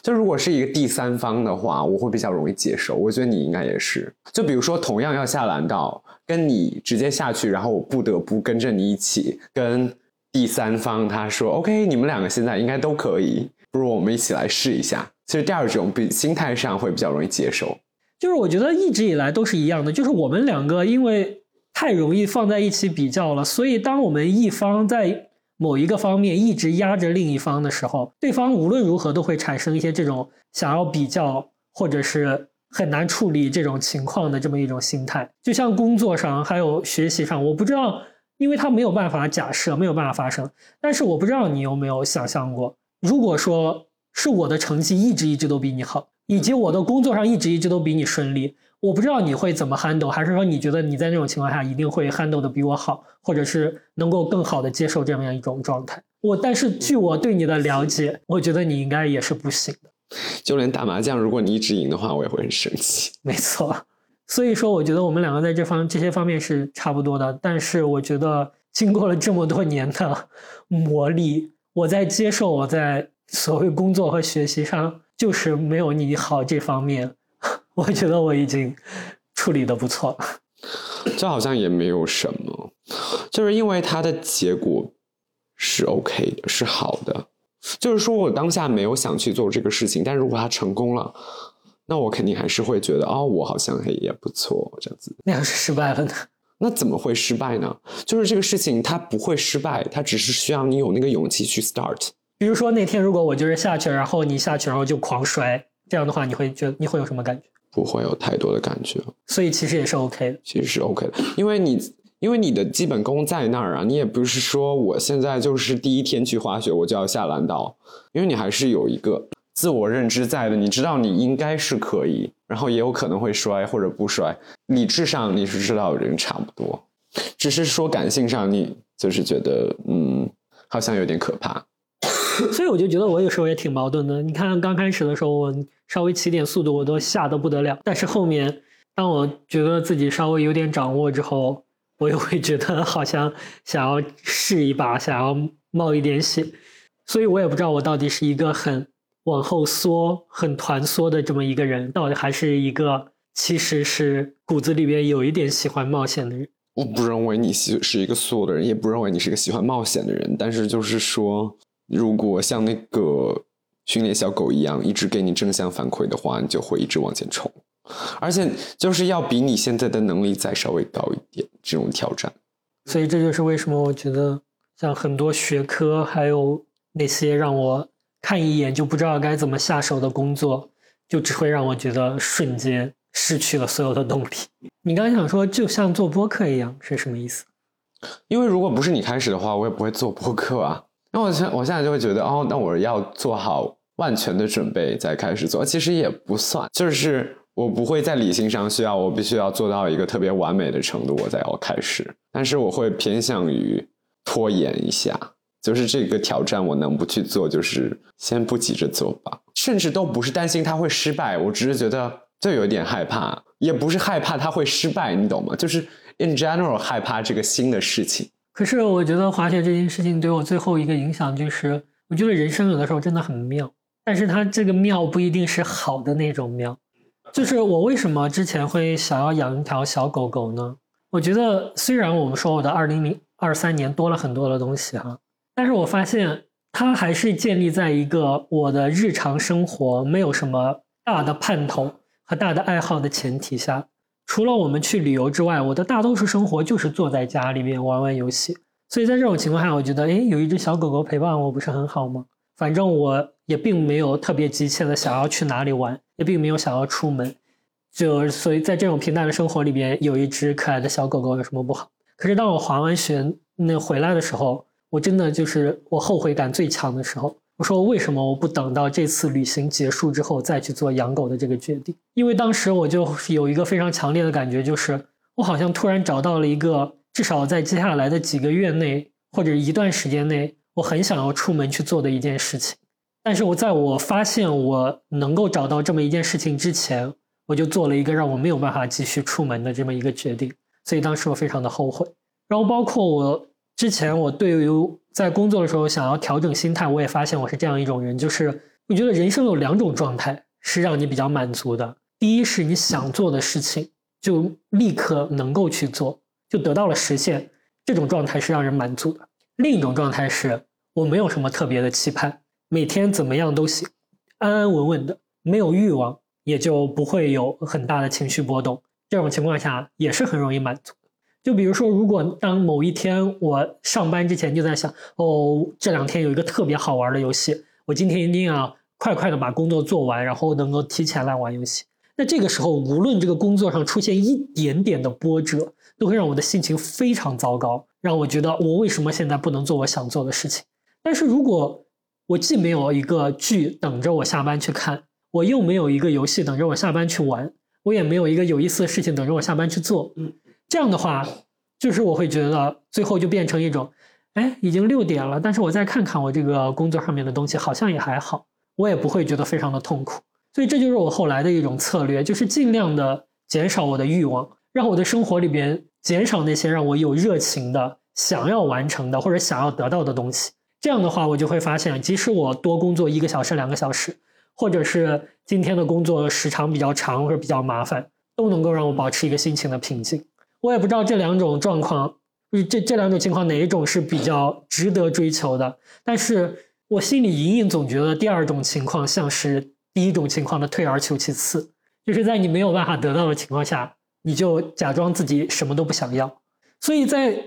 就如果是一个第三方的话，我会比较容易接受。我觉得你应该也是。就比如说同样要下蓝道，跟你直接下去，然后我不得不跟着你一起，跟第三方他说 OK，你们两个现在应该都可以，不如我们一起来试一下。其实第二种比心态上会比较容易接受。就是我觉得一直以来都是一样的，就是我们两个因为。太容易放在一起比较了，所以当我们一方在某一个方面一直压着另一方的时候，对方无论如何都会产生一些这种想要比较或者是很难处理这种情况的这么一种心态。就像工作上还有学习上，我不知道，因为他没有办法假设，没有办法发生。但是我不知道你有没有想象过，如果说是我的成绩一直一直都比你好，以及我的工作上一直一直都比你顺利。我不知道你会怎么 handle，还是说你觉得你在那种情况下一定会 handle 的比我好，或者是能够更好的接受这样一种状态？我但是据我对你的了解，我觉得你应该也是不行的。就连打麻将，如果你一直赢的话，我也会很生气。没错，所以说我觉得我们两个在这方这些方面是差不多的。但是我觉得经过了这么多年的磨砺，我在接受我在所谓工作和学习上就是没有你好这方面。我觉得我已经处理的不错了，这好像也没有什么，就是因为它的结果是 OK 的，是好的。就是说我当下没有想去做这个事情，但如果它成功了，那我肯定还是会觉得哦，我好像也不错这样子。那要是失败了呢？那怎么会失败呢？就是这个事情它不会失败，它只是需要你有那个勇气去 start。比如说那天如果我就是下去，然后你下去，然后就狂摔，这样的话，你会觉得你会有什么感觉？不会有太多的感觉，所以其实也是 OK 的。其实是 OK 的，因为你因为你的基本功在那儿啊，你也不是说我现在就是第一天去滑雪我就要下蓝道，因为你还是有一个自我认知在的，你知道你应该是可以，然后也有可能会摔或者不摔，理智上你是知道人差不多，只是说感性上你就是觉得嗯，好像有点可怕。所以我就觉得我有时候也挺矛盾的。你看刚开始的时候，我稍微起点速度我都吓得不得了，但是后面当我觉得自己稍微有点掌握之后，我又会觉得好像想要试一把，想要冒一点险。所以我也不知道我到底是一个很往后缩、很团缩的这么一个人，到底还是一个其实是骨子里边有一点喜欢冒险的人。我不认为你是是一个缩的人，也不认为你是一个喜欢冒险的人，但是就是说。如果像那个训练小狗一样，一直给你正向反馈的话，你就会一直往前冲，而且就是要比你现在的能力再稍微高一点这种挑战。所以这就是为什么我觉得像很多学科，还有那些让我看一眼就不知道该怎么下手的工作，就只会让我觉得瞬间失去了所有的动力。你刚想说，就像做播客一样，是什么意思？因为如果不是你开始的话，我也不会做播客啊。那我现我现在就会觉得，哦，那我要做好万全的准备再开始做。其实也不算，就是我不会在理性上需要我必须要做到一个特别完美的程度，我才要开始。但是我会偏向于拖延一下，就是这个挑战我能不去做，就是先不急着做吧。甚至都不是担心它会失败，我只是觉得就有点害怕，也不是害怕它会失败，你懂吗？就是 in general 害怕这个新的事情。可是我觉得滑雪这件事情对我最后一个影响就是，我觉得人生有的时候真的很妙，但是它这个妙不一定是好的那种妙。就是我为什么之前会想要养一条小狗狗呢？我觉得虽然我们说我的二零零二三年多了很多的东西哈，但是我发现它还是建立在一个我的日常生活没有什么大的盼头和大的爱好的前提下。除了我们去旅游之外，我的大多数生活就是坐在家里面玩玩游戏。所以在这种情况下，我觉得，哎，有一只小狗狗陪伴我不是很好吗？反正我也并没有特别急切的想要去哪里玩，也并没有想要出门，就所以在这种平淡的生活里边，有一只可爱的小狗狗有什么不好？可是当我滑完雪那回来的时候，我真的就是我后悔感最强的时候。我说为什么我不等到这次旅行结束之后再去做养狗的这个决定？因为当时我就有一个非常强烈的感觉，就是我好像突然找到了一个，至少在接下来的几个月内或者一段时间内，我很想要出门去做的一件事情。但是我在我发现我能够找到这么一件事情之前，我就做了一个让我没有办法继续出门的这么一个决定，所以当时我非常的后悔。然后包括我之前，我对于在工作的时候想要调整心态，我也发现我是这样一种人，就是我觉得人生有两种状态是让你比较满足的。第一是你想做的事情就立刻能够去做，就得到了实现，这种状态是让人满足的。另一种状态是我没有什么特别的期盼。每天怎么样都行，安安稳稳的，没有欲望，也就不会有很大的情绪波动。这种情况下也是很容易满足。就比如说，如果当某一天我上班之前就在想，哦，这两天有一个特别好玩的游戏，我今天一定要快快的把工作做完，然后能够提前来玩游戏。那这个时候，无论这个工作上出现一点点的波折，都会让我的心情非常糟糕，让我觉得我为什么现在不能做我想做的事情？但是如果我既没有一个剧等着我下班去看，我又没有一个游戏等着我下班去玩，我也没有一个有意思的事情等着我下班去做。嗯，这样的话，就是我会觉得最后就变成一种，哎，已经六点了，但是我再看看我这个工作上面的东西，好像也还好，我也不会觉得非常的痛苦。所以这就是我后来的一种策略，就是尽量的减少我的欲望，让我的生活里边减少那些让我有热情的、想要完成的或者想要得到的东西。这样的话，我就会发现，即使我多工作一个小时、两个小时，或者是今天的工作时长比较长或者比较麻烦，都能够让我保持一个心情的平静。我也不知道这两种状况，这这两种情况哪一种是比较值得追求的，但是我心里隐隐总觉得第二种情况像是第一种情况的退而求其次，就是在你没有办法得到的情况下，你就假装自己什么都不想要，所以在。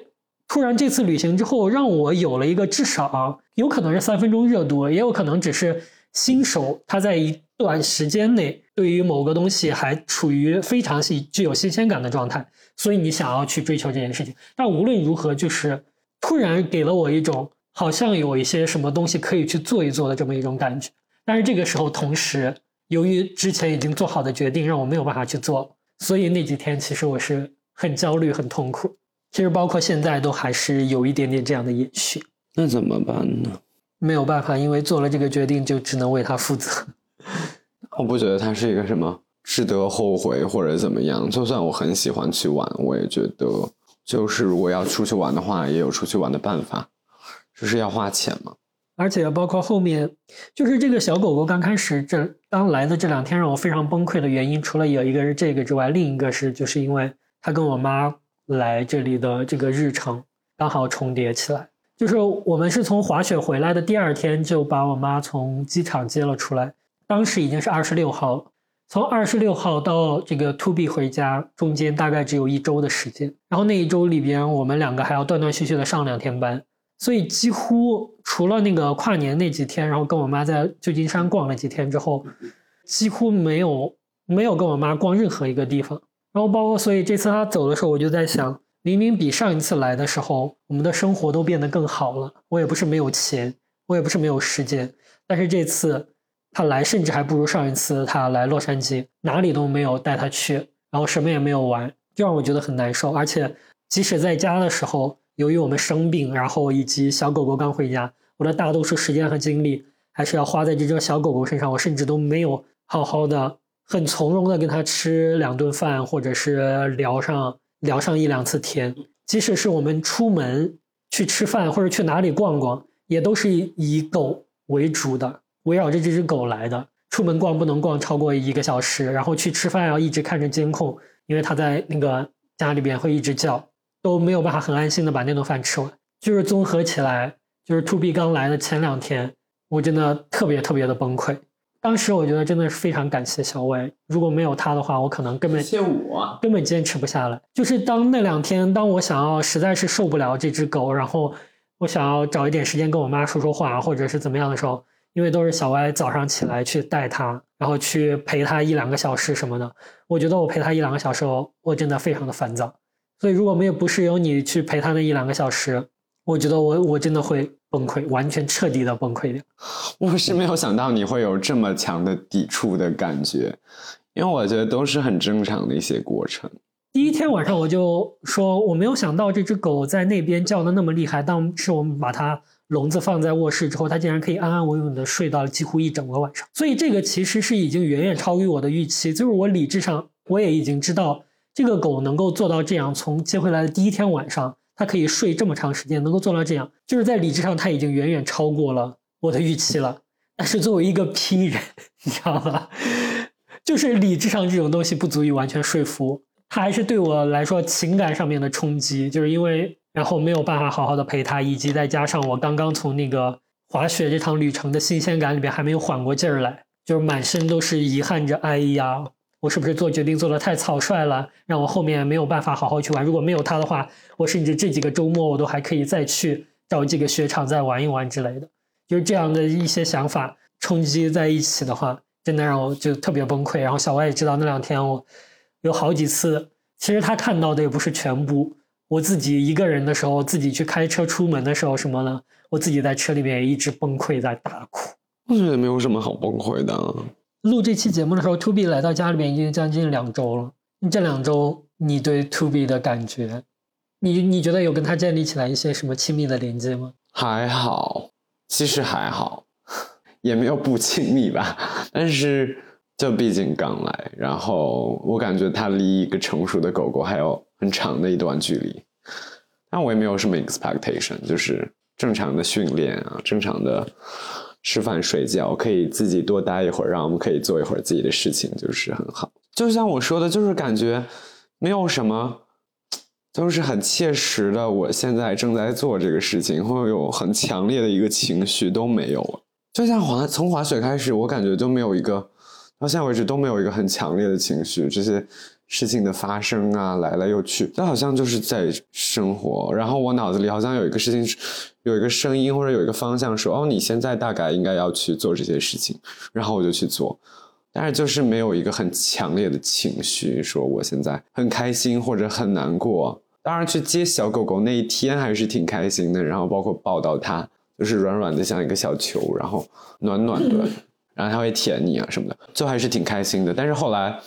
突然，这次旅行之后，让我有了一个至少有可能是三分钟热度，也有可能只是新手他在一段时间内对于某个东西还处于非常具具有新鲜感的状态，所以你想要去追求这件事情。但无论如何，就是突然给了我一种好像有一些什么东西可以去做一做的这么一种感觉。但是这个时候，同时由于之前已经做好的决定让我没有办法去做，所以那几天其实我是很焦虑、很痛苦。其实包括现在都还是有一点点这样的延续，那怎么办呢？没有办法，因为做了这个决定，就只能为他负责。我不觉得他是一个什么值得后悔或者怎么样。就算我很喜欢去玩，我也觉得，就是如果要出去玩的话，也有出去玩的办法，就是要花钱嘛。而且包括后面，就是这个小狗狗刚开始这刚来的这两天让我非常崩溃的原因，除了有一个是这个之外，另一个是就是因为它跟我妈。来这里的这个日程刚好重叠起来，就是我们是从滑雪回来的第二天就把我妈从机场接了出来，当时已经是二十六号了。从二十六号到这个 To B 回家中间大概只有一周的时间，然后那一周里边我们两个还要断断续续的上两天班，所以几乎除了那个跨年那几天，然后跟我妈在旧金山逛了几天之后，几乎没有没有跟我妈逛任何一个地方。然后包括，所以这次她走的时候，我就在想，明明比上一次来的时候，我们的生活都变得更好了。我也不是没有钱，我也不是没有时间，但是这次他来，甚至还不如上一次他来洛杉矶，哪里都没有带他去，然后什么也没有玩，就让我觉得很难受。而且即使在家的时候，由于我们生病，然后以及小狗狗刚回家，我的大多数时间和精力还是要花在这只小狗狗身上，我甚至都没有好好的。很从容的跟他吃两顿饭，或者是聊上聊上一两次天。即使是我们出门去吃饭或者去哪里逛逛，也都是以狗为主的，围绕着这只狗来的。出门逛不能逛超过一个小时，然后去吃饭要一直看着监控，因为它在那个家里边会一直叫，都没有办法很安心的把那顿饭吃完。就是综合起来，就是 To B 刚来的前两天，我真的特别特别的崩溃。当时我觉得真的是非常感谢小伟，如果没有他的话，我可能根本谢我根本坚持不下来。就是当那两天，当我想要实在是受不了这只狗，然后我想要找一点时间跟我妈说说话，或者是怎么样的时候，因为都是小歪早上起来去带它，然后去陪它一两个小时什么的，我觉得我陪它一两个小时，我真的非常的烦躁。所以如果没有不是有你去陪它那一两个小时，我觉得我我真的会崩溃，完全彻底的崩溃掉。我是没有想到你会有这么强的抵触的感觉，因为我觉得都是很正常的一些过程。第一天晚上我就说，我没有想到这只狗在那边叫的那么厉害，但是我们把它笼子放在卧室之后，它竟然可以安安稳稳的睡到几乎一整个晚上。所以这个其实是已经远远超于我的预期，就是我理智上我也已经知道这个狗能够做到这样，从接回来的第一天晚上，它可以睡这么长时间，能够做到这样，就是在理智上它已经远远超过了我的预期了。但是作为一个 P 人，你知道吗？就是理智上这种东西不足以完全说服。它还是对我来说情感上面的冲击，就是因为然后没有办法好好的陪他，以及再加上我刚刚从那个滑雪这趟旅程的新鲜感里边还没有缓过劲儿来，就是满身都是遗憾着，哎呀，我是不是做决定做的太草率了，让我后面没有办法好好去玩。如果没有他的话，我甚至这几个周末我都还可以再去找几个雪场再玩一玩之类的。就是这样的一些想法冲击在一起的话，真的让我就特别崩溃。然后小歪也知道那两天我。有好几次，其实他看到的也不是全部。我自己一个人的时候，自己去开车出门的时候，什么呢？我自己在车里面也一直崩溃，在大哭。我觉得没有什么好崩溃的。录这期节目的时候，To B 来到家里面已经将近两周了。这两周，你对 To B 的感觉，你你觉得有跟他建立起来一些什么亲密的连接吗？还好，其实还好，也没有不亲密吧，但是。就毕竟刚来，然后我感觉他离一个成熟的狗狗还有很长的一段距离，但我也没有什么 expectation，就是正常的训练啊，正常的吃饭睡觉，可以自己多待一会儿，让我们可以做一会儿自己的事情，就是很好。就像我说的，就是感觉没有什么，就是很切实的，我现在正在做这个事情，会有很强烈的一个情绪都没有。就像滑从滑雪开始，我感觉就没有一个。到现在为止都没有一个很强烈的情绪，这些事情的发生啊，来来又去，它好像就是在生活。然后我脑子里好像有一个事情，有一个声音或者有一个方向说：“哦，你现在大概应该要去做这些事情。”然后我就去做，但是就是没有一个很强烈的情绪，说我现在很开心或者很难过。当然，去接小狗狗那一天还是挺开心的，然后包括抱到它，就是软软的像一个小球，然后暖暖的。然后它会舔你啊什么的，就还是挺开心的。但是后来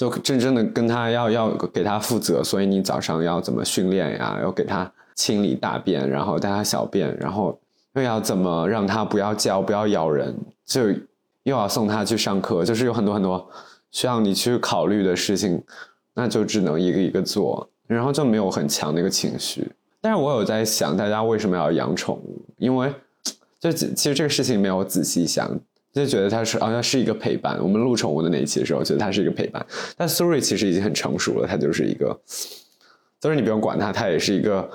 就真正的跟他要要给他负责，所以你早上要怎么训练呀？要给他清理大便，然后带他小便，然后又要怎么让他不要叫、不要咬人，就又要送他去上课，就是有很多很多需要你去考虑的事情，那就只能一个一个做，然后就没有很强的一个情绪。但是我有在想，大家为什么要养宠物？因为 就其实这个事情没有仔细想。就觉得它是好像是一个陪伴。我们录宠物的那一期的时候，觉得它是一个陪伴。但 Suri 其实已经很成熟了，它就是一个，就是你不用管它，它也是一个，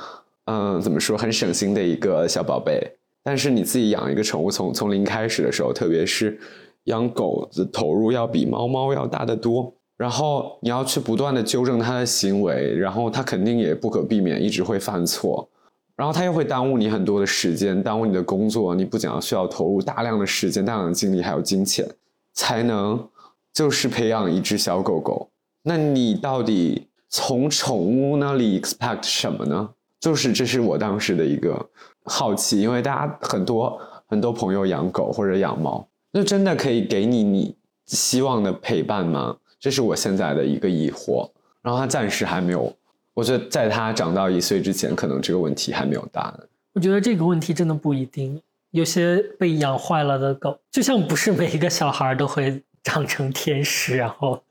嗯，怎么说，很省心的一个小宝贝。但是你自己养一个宠物，从从零开始的时候，特别是养狗的投入要比猫猫要大得多。然后你要去不断的纠正它的行为，然后它肯定也不可避免一直会犯错。然后它又会耽误你很多的时间，耽误你的工作。你不仅要需要投入大量的时间、大量的精力，还有金钱，才能就是培养一只小狗狗。那你到底从宠物那里 expect 什么呢？就是这是我当时的一个好奇，因为大家很多很多朋友养狗或者养猫，那真的可以给你你希望的陪伴吗？这是我现在的一个疑惑。然后它暂时还没有。我觉得在它长到一岁之前，可能这个问题还没有答案。我觉得这个问题真的不一定。有些被养坏了的狗，就像不是每一个小孩都会长成天使，然后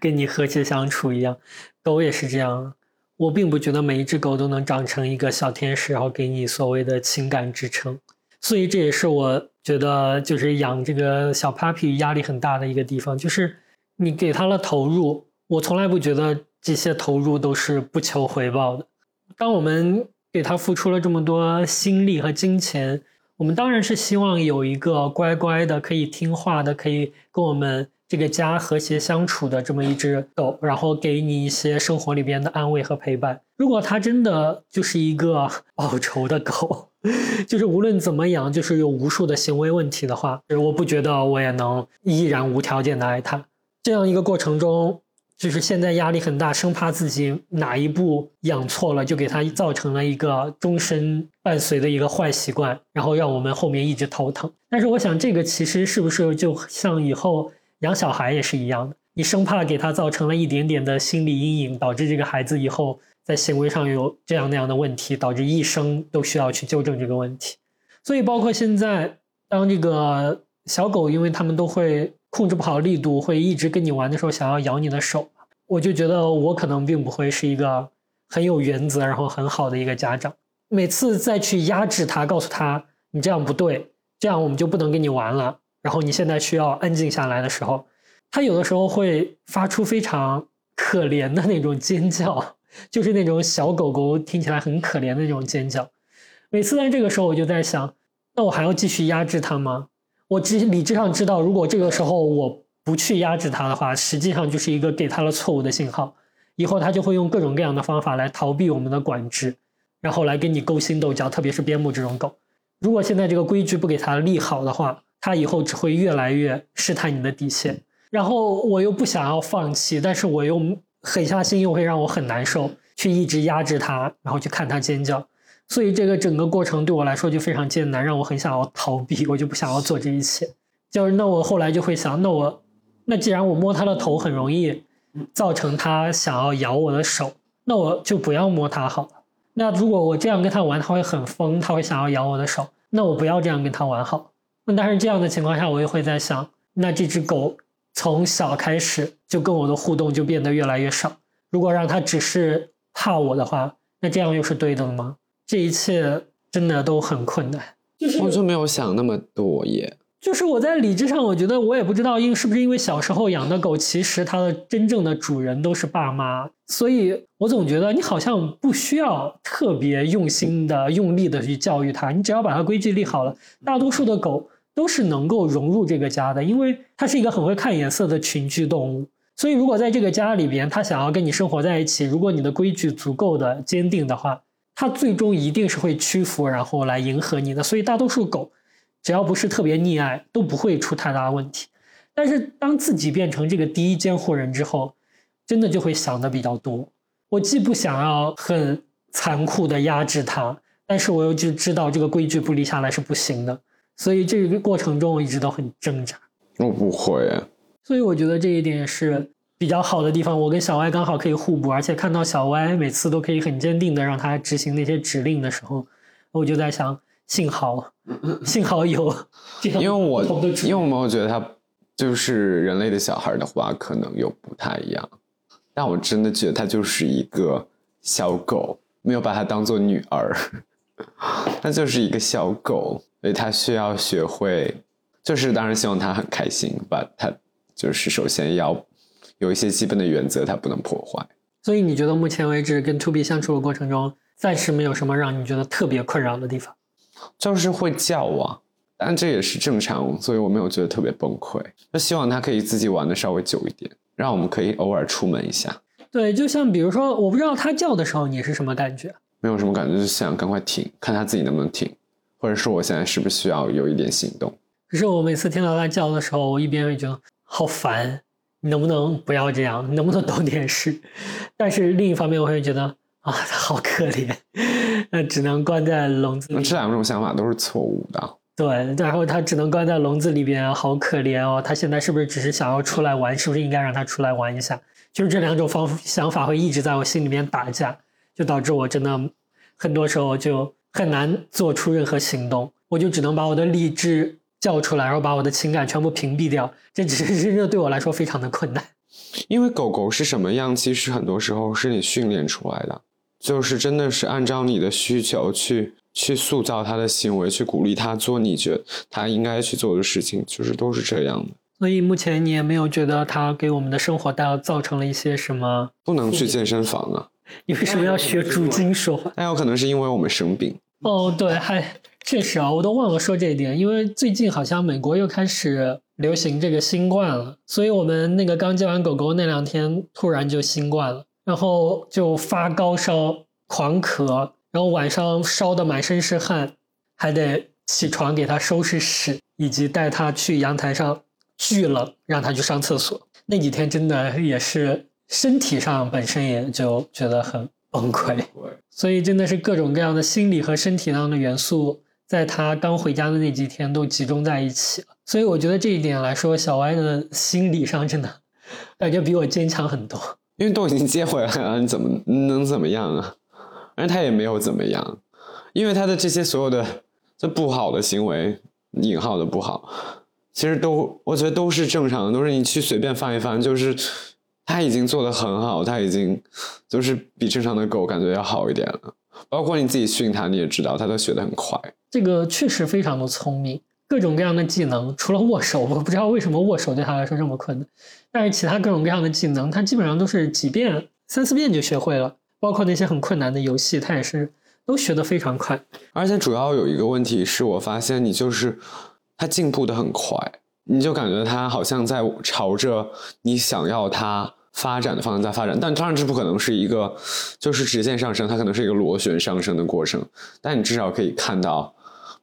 跟你和谐相处一样。狗也是这样。我并不觉得每一只狗都能长成一个小天使，然后给你所谓的情感支撑。所以这也是我觉得就是养这个小 puppy 压力很大的一个地方，就是你给它了投入，我从来不觉得。这些投入都是不求回报的。当我们给他付出了这么多心力和金钱，我们当然是希望有一个乖乖的、可以听话的、可以跟我们这个家和谐相处的这么一只狗，然后给你一些生活里边的安慰和陪伴。如果它真的就是一个报仇的狗，就是无论怎么养，就是有无数的行为问题的话，我不觉得我也能依然无条件的爱它。这样一个过程中。就是现在压力很大，生怕自己哪一步养错了，就给他造成了一个终身伴随的一个坏习惯，然后让我们后面一直头疼。但是我想，这个其实是不是就像以后养小孩也是一样的？你生怕给他造成了一点点的心理阴影，导致这个孩子以后在行为上有这样那样的问题，导致一生都需要去纠正这个问题。所以，包括现在，当这个小狗，因为它们都会控制不好力度，会一直跟你玩的时候，想要咬你的手，我就觉得我可能并不会是一个很有原则，然后很好的一个家长。每次再去压制它，告诉他你这样不对，这样我们就不能跟你玩了，然后你现在需要安静下来的时候，他有的时候会发出非常可怜的那种尖叫，就是那种小狗狗听起来很可怜的那种尖叫。每次在这个时候，我就在想，那我还要继续压制它吗？我只理智上知道，如果这个时候我不去压制它的话，实际上就是一个给它了错误的信号。以后它就会用各种各样的方法来逃避我们的管制，然后来跟你勾心斗角。特别是边牧这种狗，如果现在这个规矩不给它立好的话，它以后只会越来越试探你的底线。然后我又不想要放弃，但是我又狠下心，又会让我很难受，去一直压制它，然后去看它尖叫。所以这个整个过程对我来说就非常艰难，让我很想要逃避，我就不想要做这一切。就是那我后来就会想，那我那既然我摸它的头很容易造成它想要咬我的手，那我就不要摸它好了。那如果我这样跟它玩，它会很疯，它会想要咬我的手，那我不要这样跟它玩好。那但是这样的情况下，我也会在想，那这只狗从小开始就跟我的互动就变得越来越少。如果让它只是怕我的话，那这样又是对的吗？这一切真的都很困难，就是我就没有想那么多耶。就是我在理智上，我觉得我也不知道，因是不是因为小时候养的狗，其实它的真正的主人都是爸妈，所以我总觉得你好像不需要特别用心的、用力的去教育它，你只要把它规矩立好了，大多数的狗都是能够融入这个家的，因为它是一个很会看颜色的群居动物。所以如果在这个家里边，它想要跟你生活在一起，如果你的规矩足够的坚定的话。它最终一定是会屈服，然后来迎合你的。所以大多数狗，只要不是特别溺爱，都不会出太大的问题。但是当自己变成这个第一监护人之后，真的就会想的比较多。我既不想要很残酷的压制它，但是我又就知道这个规矩不立下来是不行的。所以这个过程中我一直都很挣扎。我不会。所以我觉得这一点是。比较好的地方，我跟小歪刚好可以互补，而且看到小歪每次都可以很坚定的让他执行那些指令的时候，我就在想，幸好，幸好有这样因为我因为我没有觉得他就是人类的小孩的话，可能又不太一样，但我真的觉得他就是一个小狗，没有把它当做女儿，他就是一个小狗，所以他需要学会，就是当然希望他很开心，把他就是首先要。有一些基本的原则，它不能破坏。所以你觉得目前为止跟 To B 相处的过程中，暂时没有什么让你觉得特别困扰的地方？就是会叫啊，但这也是正常，所以我没有觉得特别崩溃。就希望他可以自己玩的稍微久一点，让我们可以偶尔出门一下。对，就像比如说，我不知道他叫的时候你是什么感觉？没有什么感觉，就想赶快停，看他自己能不能停，或者说我现在是不是需要有一点行动。可是我每次听到他叫的时候，我一边会觉得好烦。你能不能不要这样？你能不能懂点事？但是另一方面，我会觉得啊，他好可怜，那只能关在笼子。那这两种想法都是错误的。对，然后他只能关在笼子里边，好可怜哦。他现在是不是只是想要出来玩？是不是应该让他出来玩一下？就是这两种方想法会一直在我心里面打架，就导致我真的很多时候就很难做出任何行动。我就只能把我的理智。叫出来，然后把我的情感全部屏蔽掉，这只是真的对我来说非常的困难。因为狗狗是什么样，其实很多时候是你训练出来的，就是真的是按照你的需求去去塑造它的行为，去鼓励它做你觉得它应该去做的事情，就是都是这样的。所以目前你也没有觉得它给我们的生活带造成了一些什么？不能去健身房啊？你为什么要学主金说话？那有可能是因为我们生病。哦，对，还。确实啊，我都忘了说这一点，因为最近好像美国又开始流行这个新冠了，所以我们那个刚接完狗狗那两天突然就新冠了，然后就发高烧、狂咳，然后晚上烧的满身是汗，还得起床给它收拾屎，以及带它去阳台上巨冷，让它去上厕所。那几天真的也是身体上本身也就觉得很崩溃。所以真的是各种各样的心理和身体上的元素，在他刚回家的那几天都集中在一起了。所以我觉得这一点来说，小歪的心理上真的感觉比我坚强很多。因为都已经接回来了，你怎么能怎么样啊？而他也没有怎么样，因为他的这些所有的这不好的行为，引号的不好，其实都我觉得都是正常的，都是你去随便翻一翻，就是他已经做的很好，他已经就是比正常的狗感觉要好一点了。包括你自己训他，你也知道，他都学得很快。这个确实非常的聪明，各种各样的技能，除了握手，我不知道为什么握手对他来说这么困难。但是其他各种各样的技能，他基本上都是几遍、三四遍就学会了。包括那些很困难的游戏，他也是都学得非常快。而且主要有一个问题是我发现你就是他进步的很快，你就感觉他好像在朝着你想要他发展的方向在发展。但当然这不可能是一个就是直线上升，它可能是一个螺旋上升的过程。但你至少可以看到，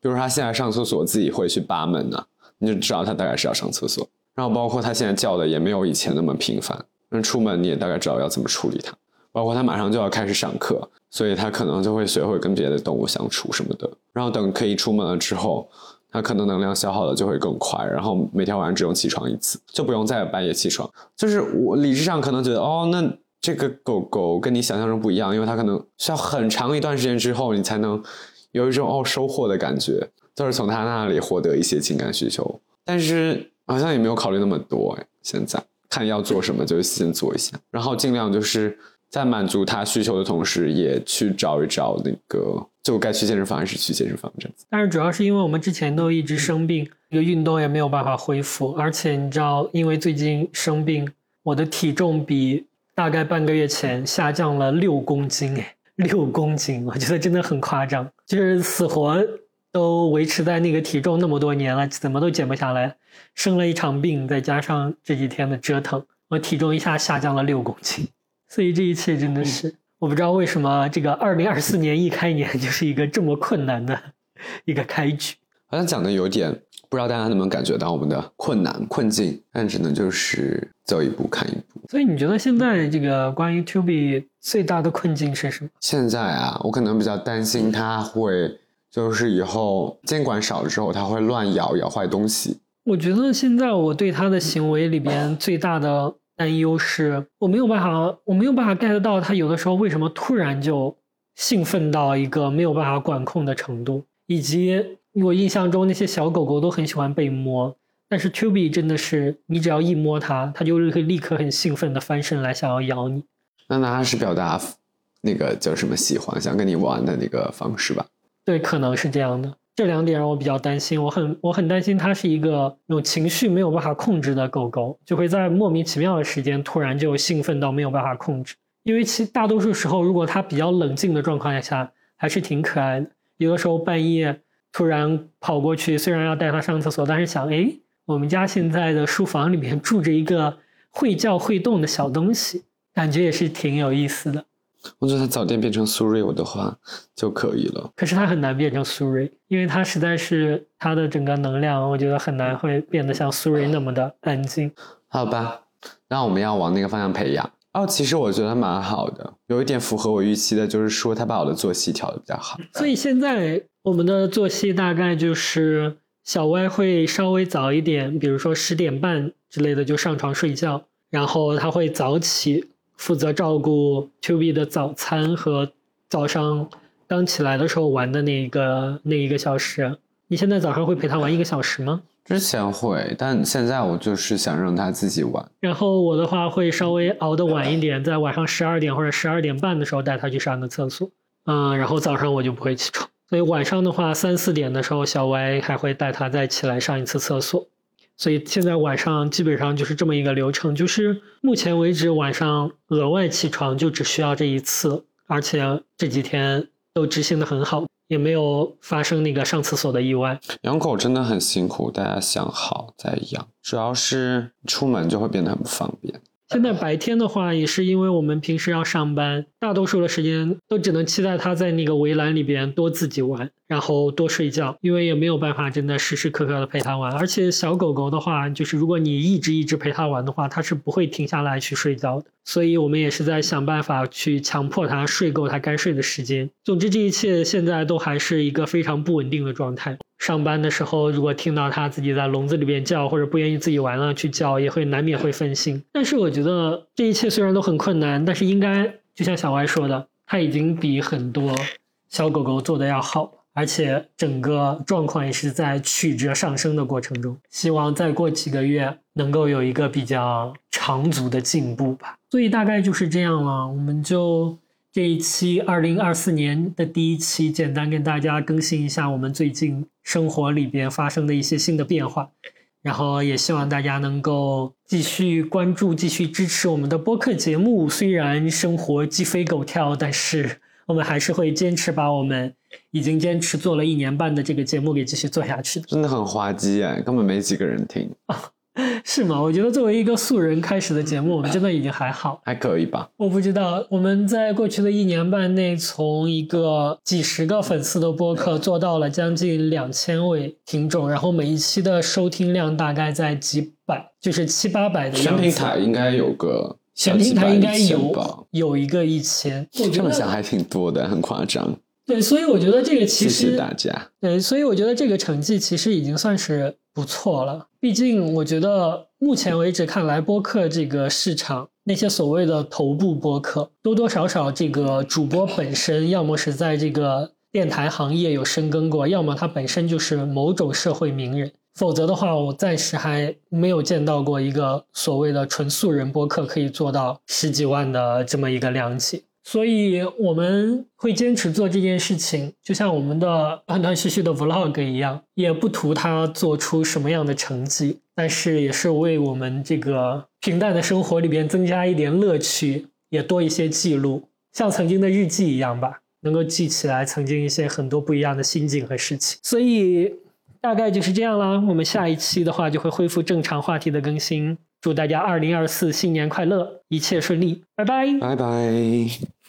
比如他现在上厕所自己会去扒门呢，你就知道他大概是要上厕所。然后包括他现在叫的也没有以前那么频繁，那出门你也大概知道要怎么处理它。包括他马上就要开始上课，所以他可能就会学会跟别的动物相处什么的。然后等可以出门了之后，它可能能量消耗的就会更快。然后每天晚上只用起床一次，就不用再半夜起床。就是我理智上可能觉得，哦，那这个狗狗跟你想象中不一样，因为它可能需要很长一段时间之后，你才能有一种哦收获的感觉，就是从他那里获得一些情感需求。但是。好像也没有考虑那么多哎，现在看要做什么就先做一下，然后尽量就是在满足他需求的同时，也去找一找那个就该去健身房还是去健身房这样子。但是主要是因为我们之前都一直生病，这个运动也没有办法恢复，而且你知道，因为最近生病，我的体重比大概半个月前下降了六公斤哎，六公斤，我觉得真的很夸张，就是死活。都维持在那个体重那么多年了，怎么都减不下来。生了一场病，再加上这几天的折腾，我体重一下下降了六公斤。所以这一切真的是，我不知道为什么这个二零二四年一开年就是一个这么困难的一个开局。好像讲的有点，不知道大家能不能感觉到我们的困难困境，但只能就是走一步看一步。所以你觉得现在这个关于 To B 最大的困境是什么？现在啊，我可能比较担心它会。就是以后监管少了之后，它会乱咬咬坏东西。我觉得现在我对他的行为里边最大的担忧是，我没有办法，我没有办法 get 到他有的时候为什么突然就兴奋到一个没有办法管控的程度，以及我印象中那些小狗狗都很喜欢被摸，但是 B 真的是你只要一摸它，它就会立刻很兴奋的翻身来想要咬你。那它是表达那个叫什么喜欢，想跟你玩的那个方式吧？对，可能是这样的。这两点让我比较担心，我很我很担心它是一个那种情绪没有办法控制的狗狗，就会在莫名其妙的时间突然就兴奋到没有办法控制。因为其大多数时候，如果它比较冷静的状况下，还是挺可爱的。有的时候半夜突然跑过去，虽然要带它上厕所，但是想，哎，我们家现在的书房里面住着一个会叫会动的小东西，感觉也是挺有意思的。我觉得它早点变成苏瑞我的话就可以了。可是他很难变成苏瑞，因为他实在是他的整个能量，我觉得很难会变得像苏瑞那么的安静。好吧，那我们要往那个方向培养。哦，其实我觉得蛮好的，有一点符合我预期的，就是说他把我的作息调的比较好。所以现在我们的作息大概就是小歪会稍微早一点，比如说十点半之类的就上床睡觉，然后他会早起。负责照顾 To B 的早餐和早上刚起来的时候玩的那一个那一个小时。你现在早上会陪他玩一个小时吗？之前会，但现在我就是想让他自己玩。然后我的话会稍微熬得晚一点，在晚上十二点或者十二点半的时候带他去上个厕所。嗯，然后早上我就不会起床，所以晚上的话三四点的时候，小歪还会带他再起来上一次厕所。所以现在晚上基本上就是这么一个流程，就是目前为止晚上额外起床就只需要这一次，而且这几天都执行的很好，也没有发生那个上厕所的意外。养狗真的很辛苦，大家想好再养，主要是出门就会变得很不方便。现在白天的话，也是因为我们平时要上班，大多数的时间都只能期待他在那个围栏里边多自己玩，然后多睡觉，因为也没有办法真的时时刻刻的陪他玩。而且小狗狗的话，就是如果你一直一直陪它玩的话，它是不会停下来去睡觉的。所以我们也是在想办法去强迫它睡够它该睡的时间。总之，这一切现在都还是一个非常不稳定的状态。上班的时候，如果听到它自己在笼子里边叫，或者不愿意自己玩了去叫，也会难免会分心。但是我觉得这一切虽然都很困难，但是应该就像小歪说的，它已经比很多小狗狗做的要好，而且整个状况也是在曲折上升的过程中。希望再过几个月能够有一个比较长足的进步吧。所以大概就是这样了，我们就。这一期二零二四年的第一期，简单跟大家更新一下我们最近生活里边发生的一些新的变化，然后也希望大家能够继续关注、继续支持我们的播客节目。虽然生活鸡飞狗跳，但是我们还是会坚持把我们已经坚持做了一年半的这个节目给继续做下去的。真的很滑稽哎，根本没几个人听。是吗？我觉得作为一个素人开始的节目，我们真的已经还好，还可以吧。我不知道我们在过去的一年半内，从一个几十个粉丝的播客做到了将近两千位听众，然后每一期的收听量大概在几百，就是七八百的样子。全平台应该有个，全平台应该有有一个一千。这么想还挺多的，很夸张。对，所以我觉得这个其实谢谢大家。对，所以我觉得这个成绩其实已经算是不错了。毕竟我觉得目前为止看来，播客这个市场，那些所谓的头部播客，多多少少这个主播本身，要么是在这个电台行业有深耕过，要么他本身就是某种社会名人。否则的话，我暂时还没有见到过一个所谓的纯素人播客可以做到十几万的这么一个量级。所以我们会坚持做这件事情，就像我们的断断续续的 vlog 一样，也不图它做出什么样的成绩，但是也是为我们这个平淡的生活里边增加一点乐趣，也多一些记录，像曾经的日记一样吧，能够记起来曾经一些很多不一样的心境和事情。所以大概就是这样啦，我们下一期的话就会恢复正常话题的更新。祝大家二零二四新年快乐，一切顺利，拜拜，拜拜。